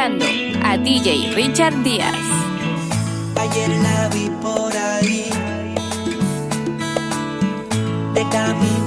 escuchando a DJ Richard Díaz. Ayer la vi por ahí, de camino.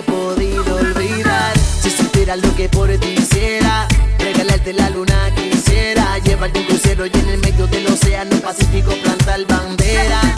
he podido olvidar. Si supieras lo que por ti hiciera, regalarte la luna quisiera. Llevarte un crucero y en el medio del océano Pacífico plantar bandera.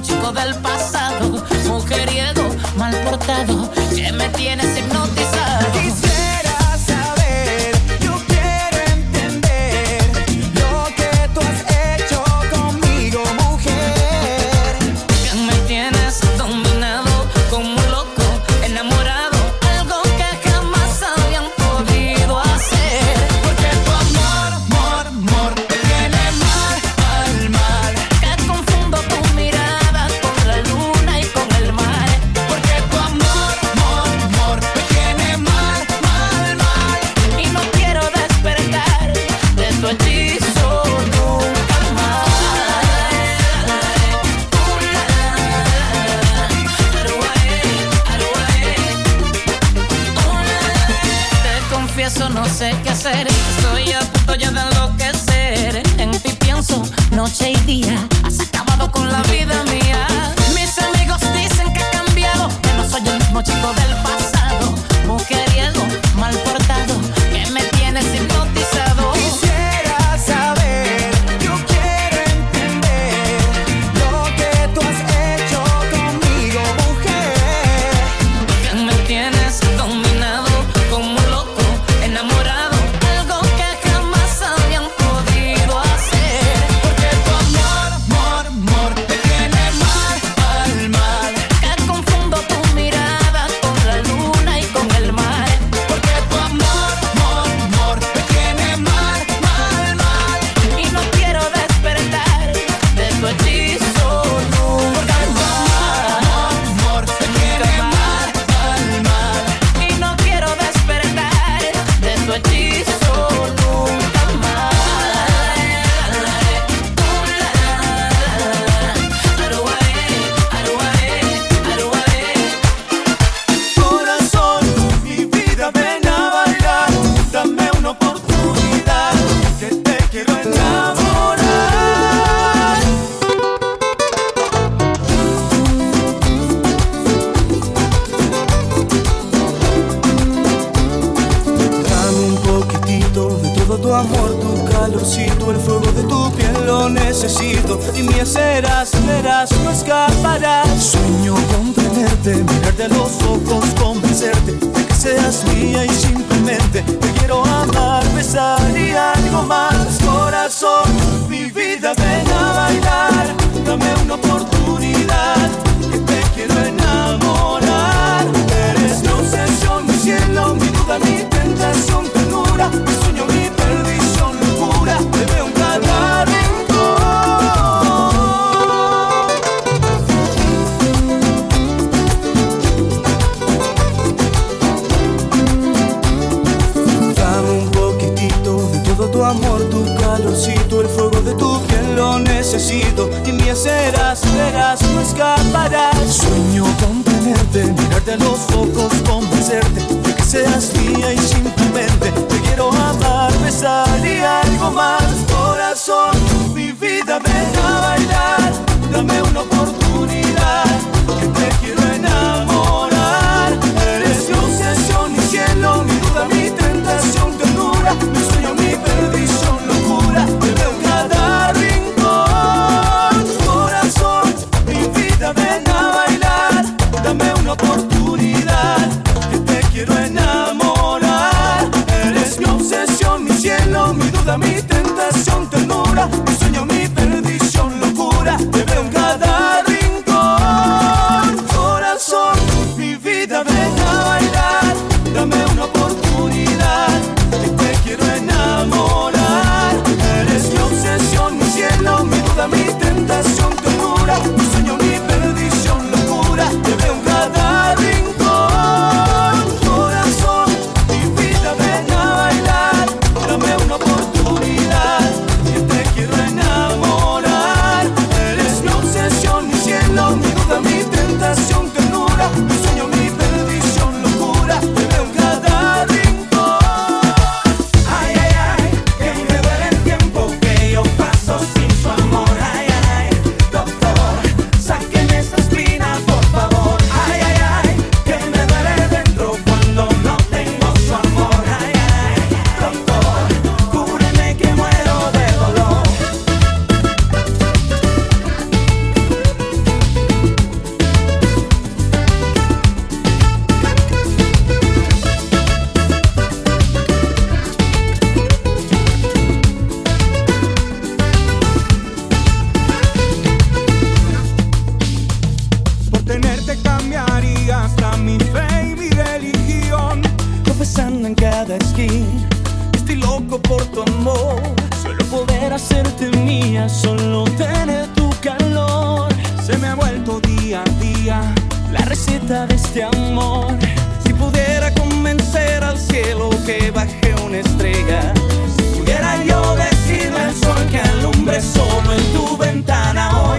chico del pasado, mujeriego, mal portado, que me tienes hipnotizado. necesita de este amor. Si pudiera convencer al cielo que baje una estrella, si pudiera yo decirle al sol que alumbre solo en tu ventana hoy.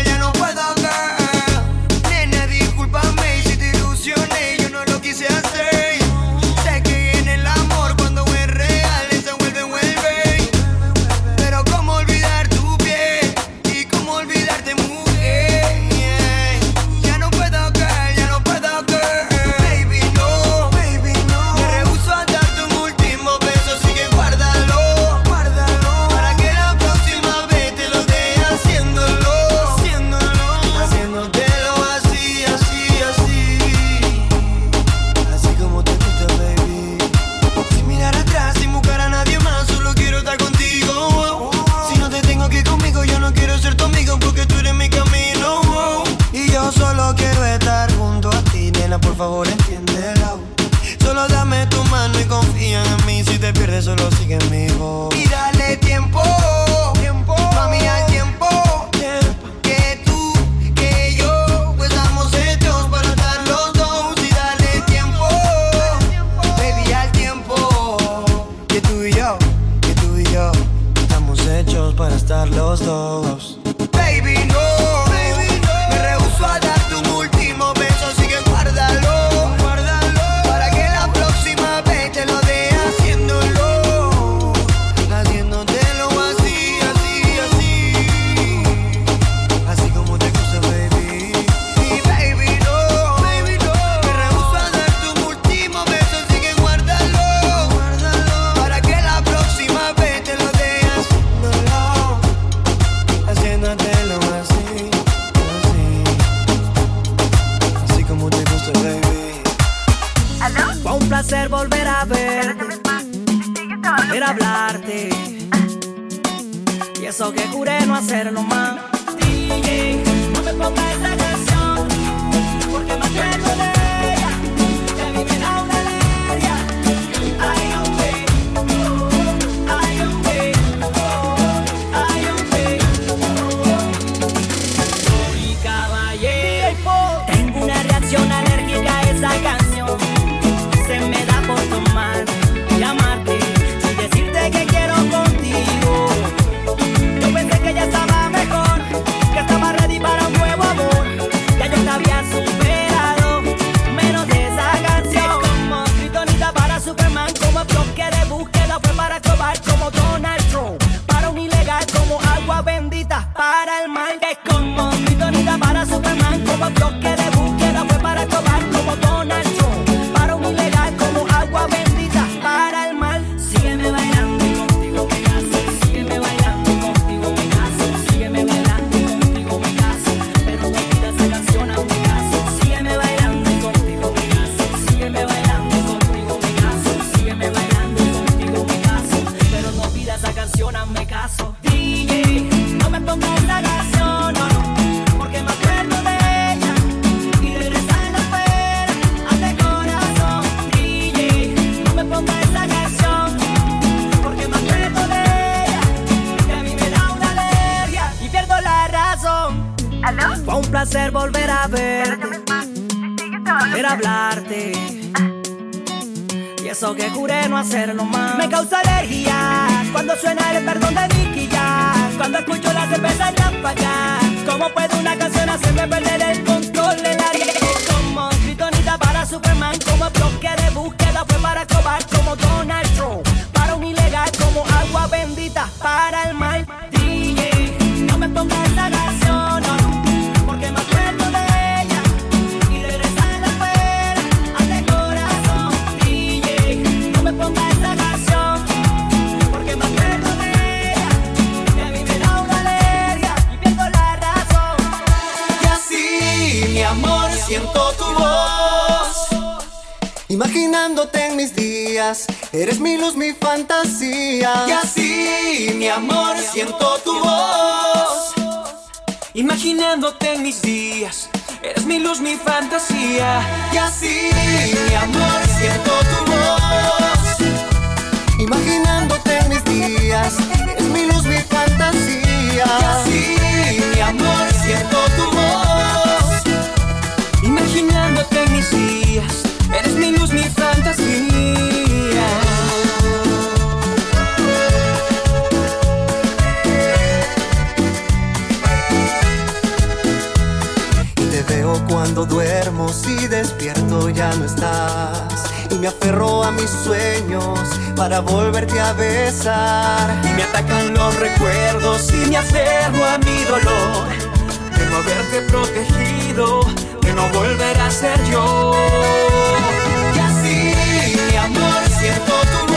sueños para volverte a besar. Y me atacan los recuerdos y me aferro a mi dolor de no haberte protegido, de no volver a ser yo. Y así, mi amor, siento tu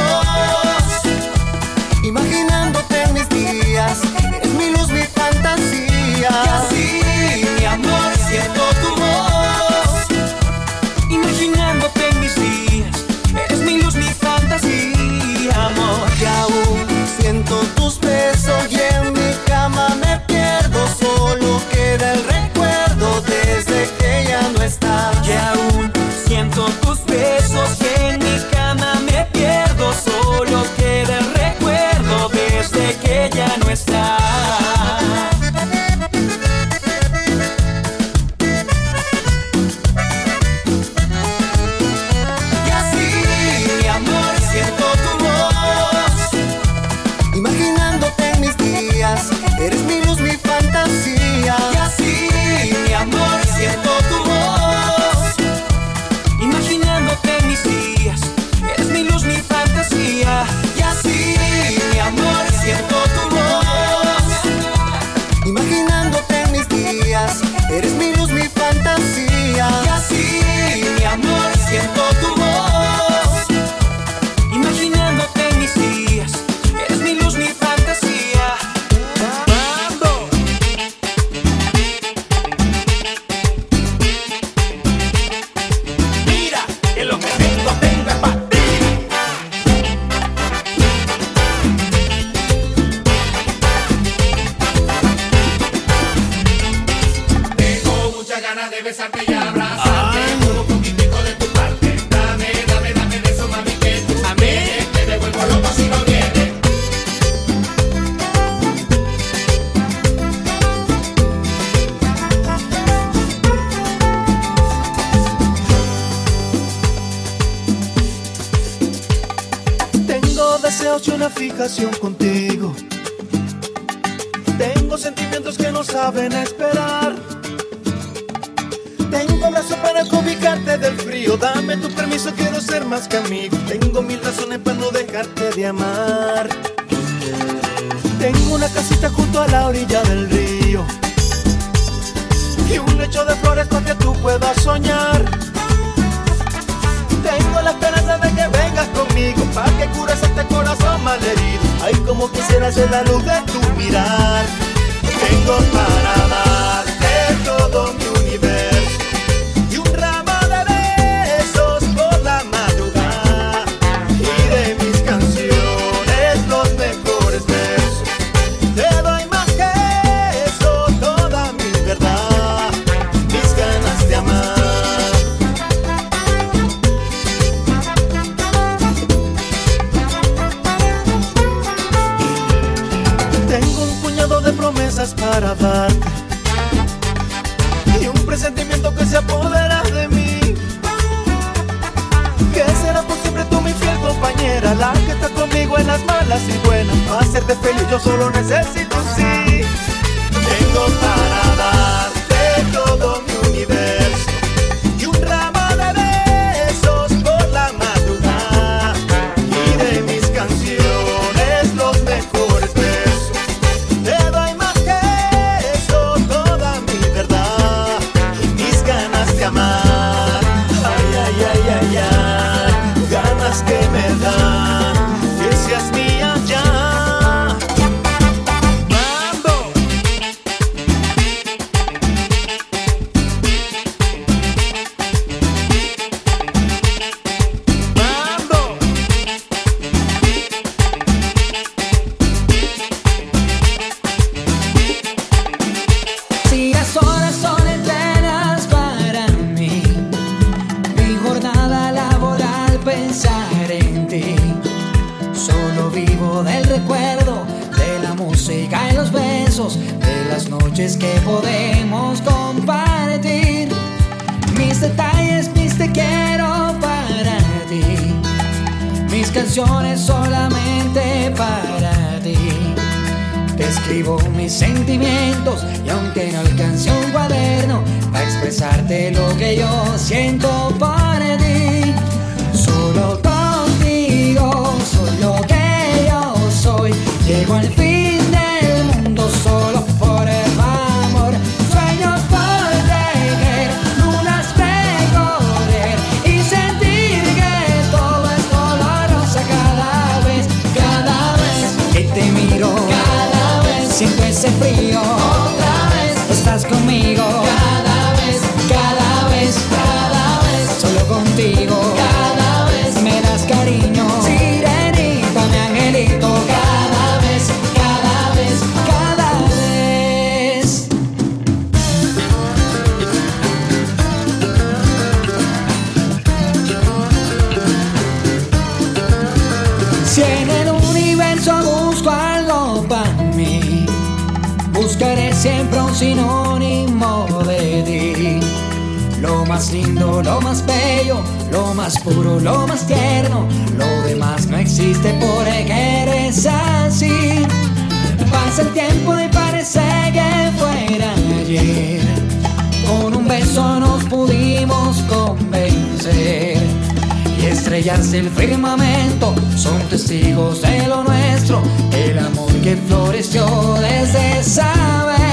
siempre un sinónimo de ti. Lo más lindo, lo más bello, lo más puro, lo más tierno, lo demás no existe porque eres así. Pasa el tiempo y parece que fuera ayer. Con un beso nos pudimos convencer y estrellarse el firmamento son testigos de lo nuestro, el amor que floreció desde saber.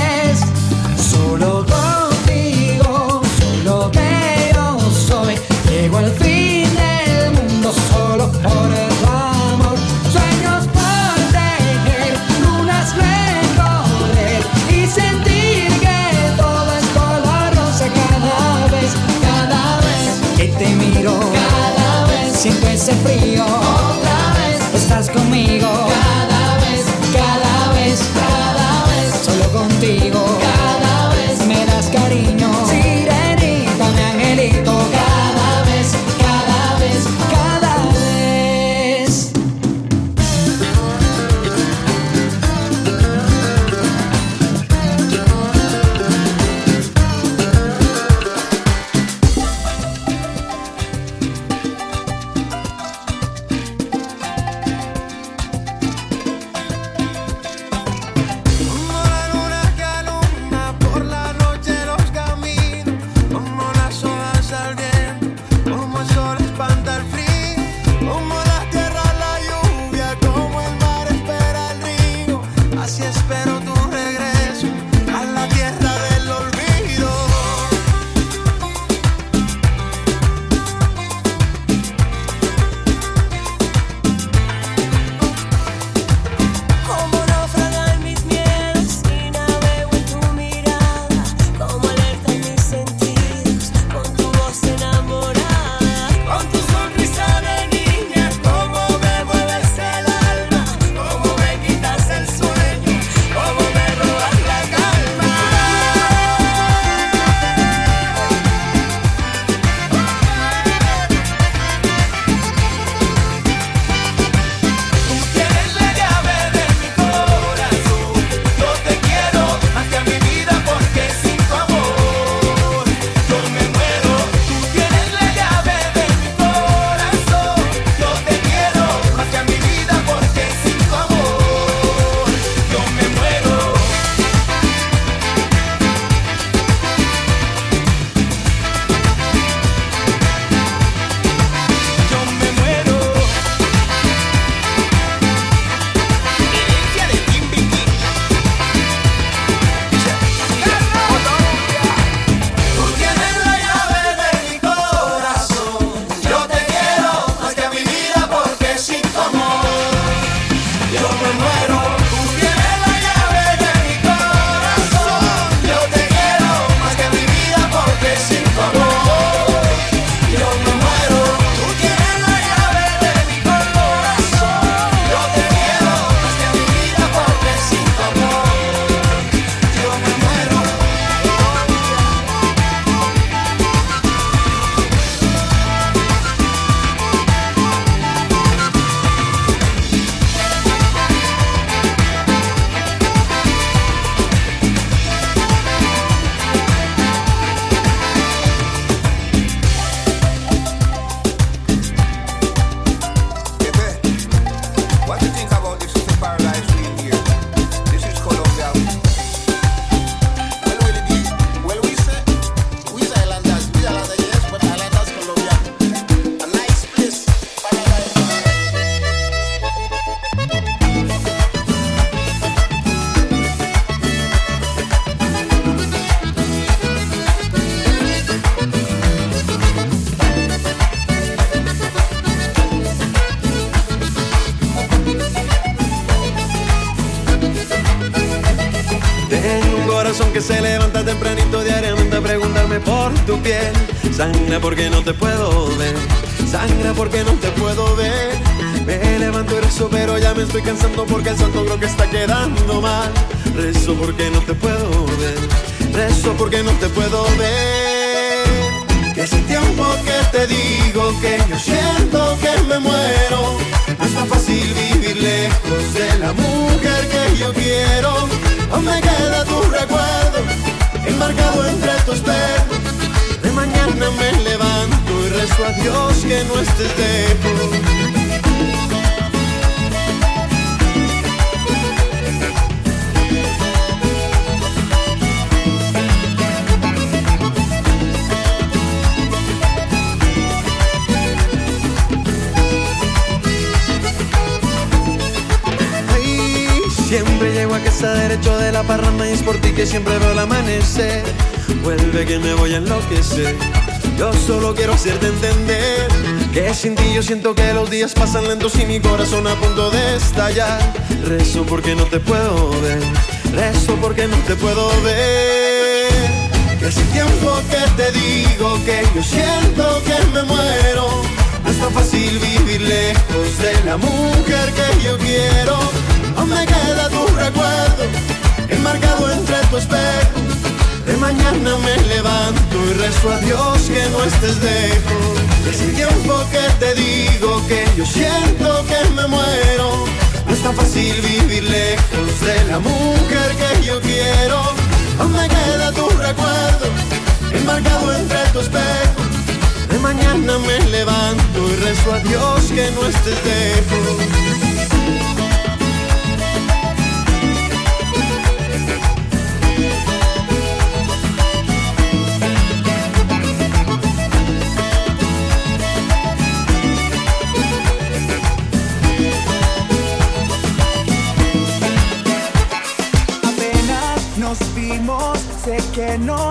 siempre se frío. De mañana me levanto y rezo a Dios que no estés lejos. Ay, Siempre llego a casa derecho de la parranda y es por ti que siempre veo el amanecer. Vuelve que me voy a enloquecer. Yo solo quiero hacerte entender que sin ti yo siento que los días pasan lentos y mi corazón a punto de estallar. Rezo porque no te puedo ver, rezo porque no te puedo ver. Que hace tiempo que te digo que yo siento que me muero. No es tan fácil vivir lejos de la mujer que yo quiero. Aún me queda tu recuerdo, enmarcado entre tu espejo. Mañana me levanto y rezo a Dios que no estés lejos. Hace tiempo que te digo que yo siento que me muero. No es tan fácil vivir lejos de la mujer que yo quiero. Aún me queda tu recuerdo, enmarcado entre tu espejo. De mañana me levanto y rezo a Dios que no estés lejos. Sé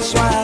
fuerte con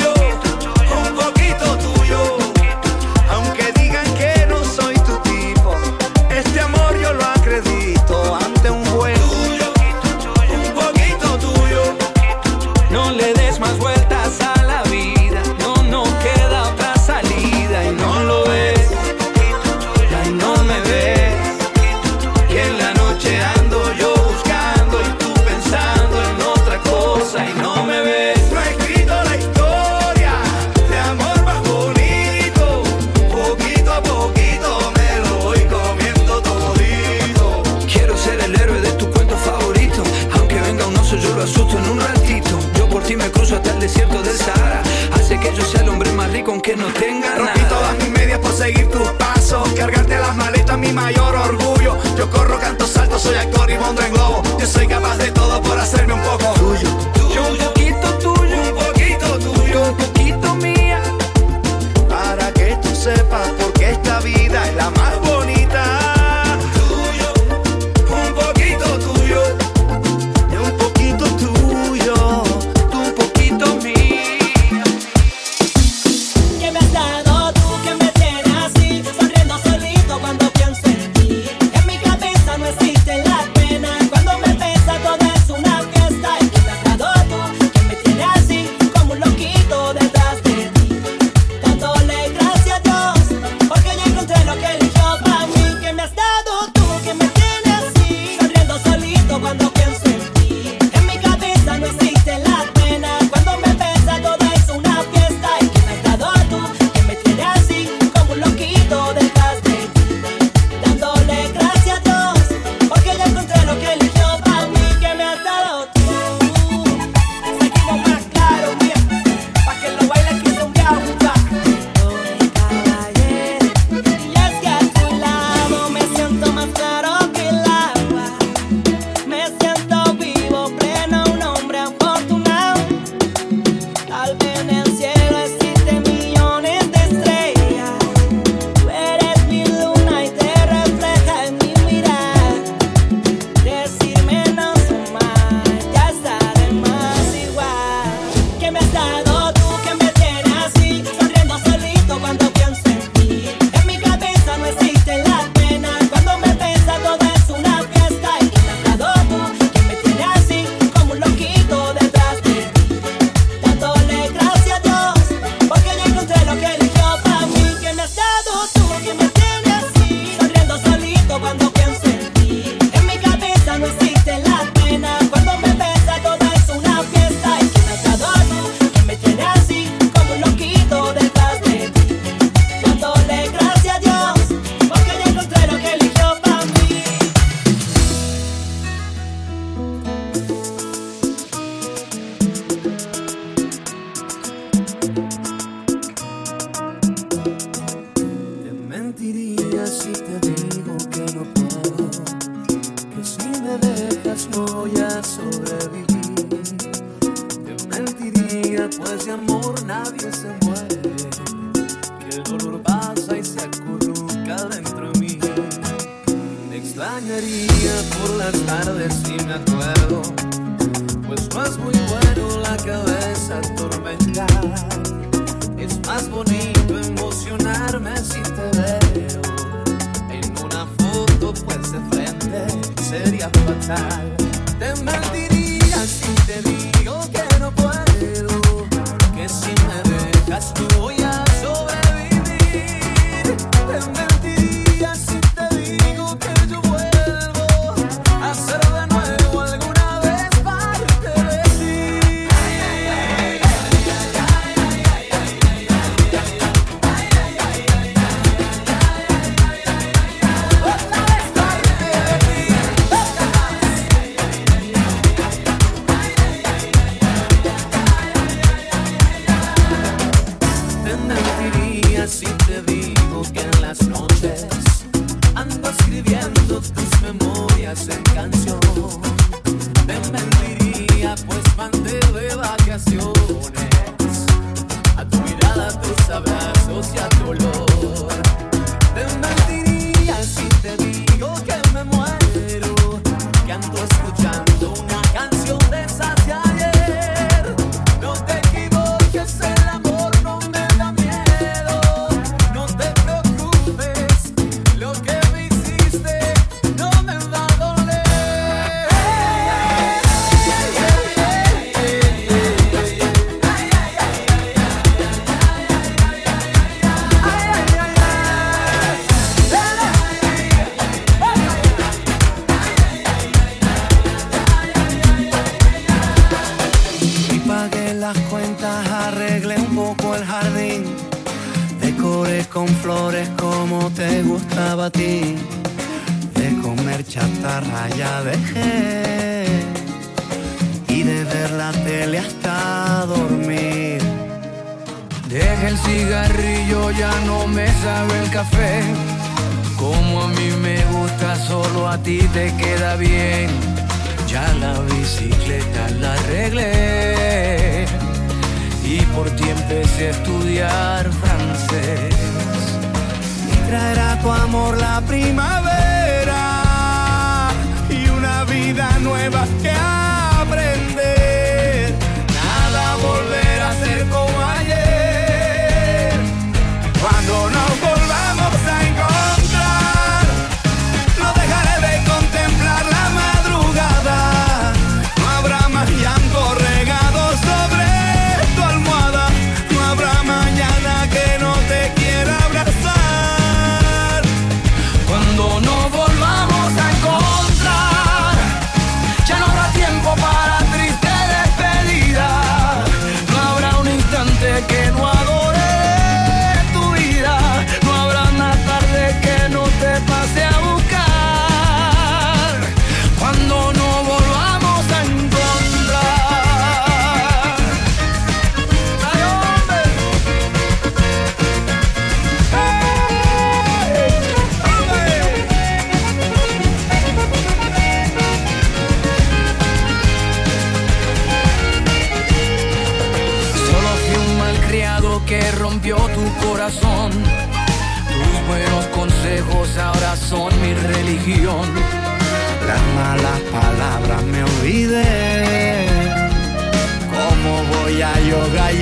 nuevas que.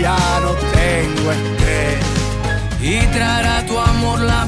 ya no tengo estrés. Y traerá tu amor la